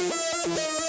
Música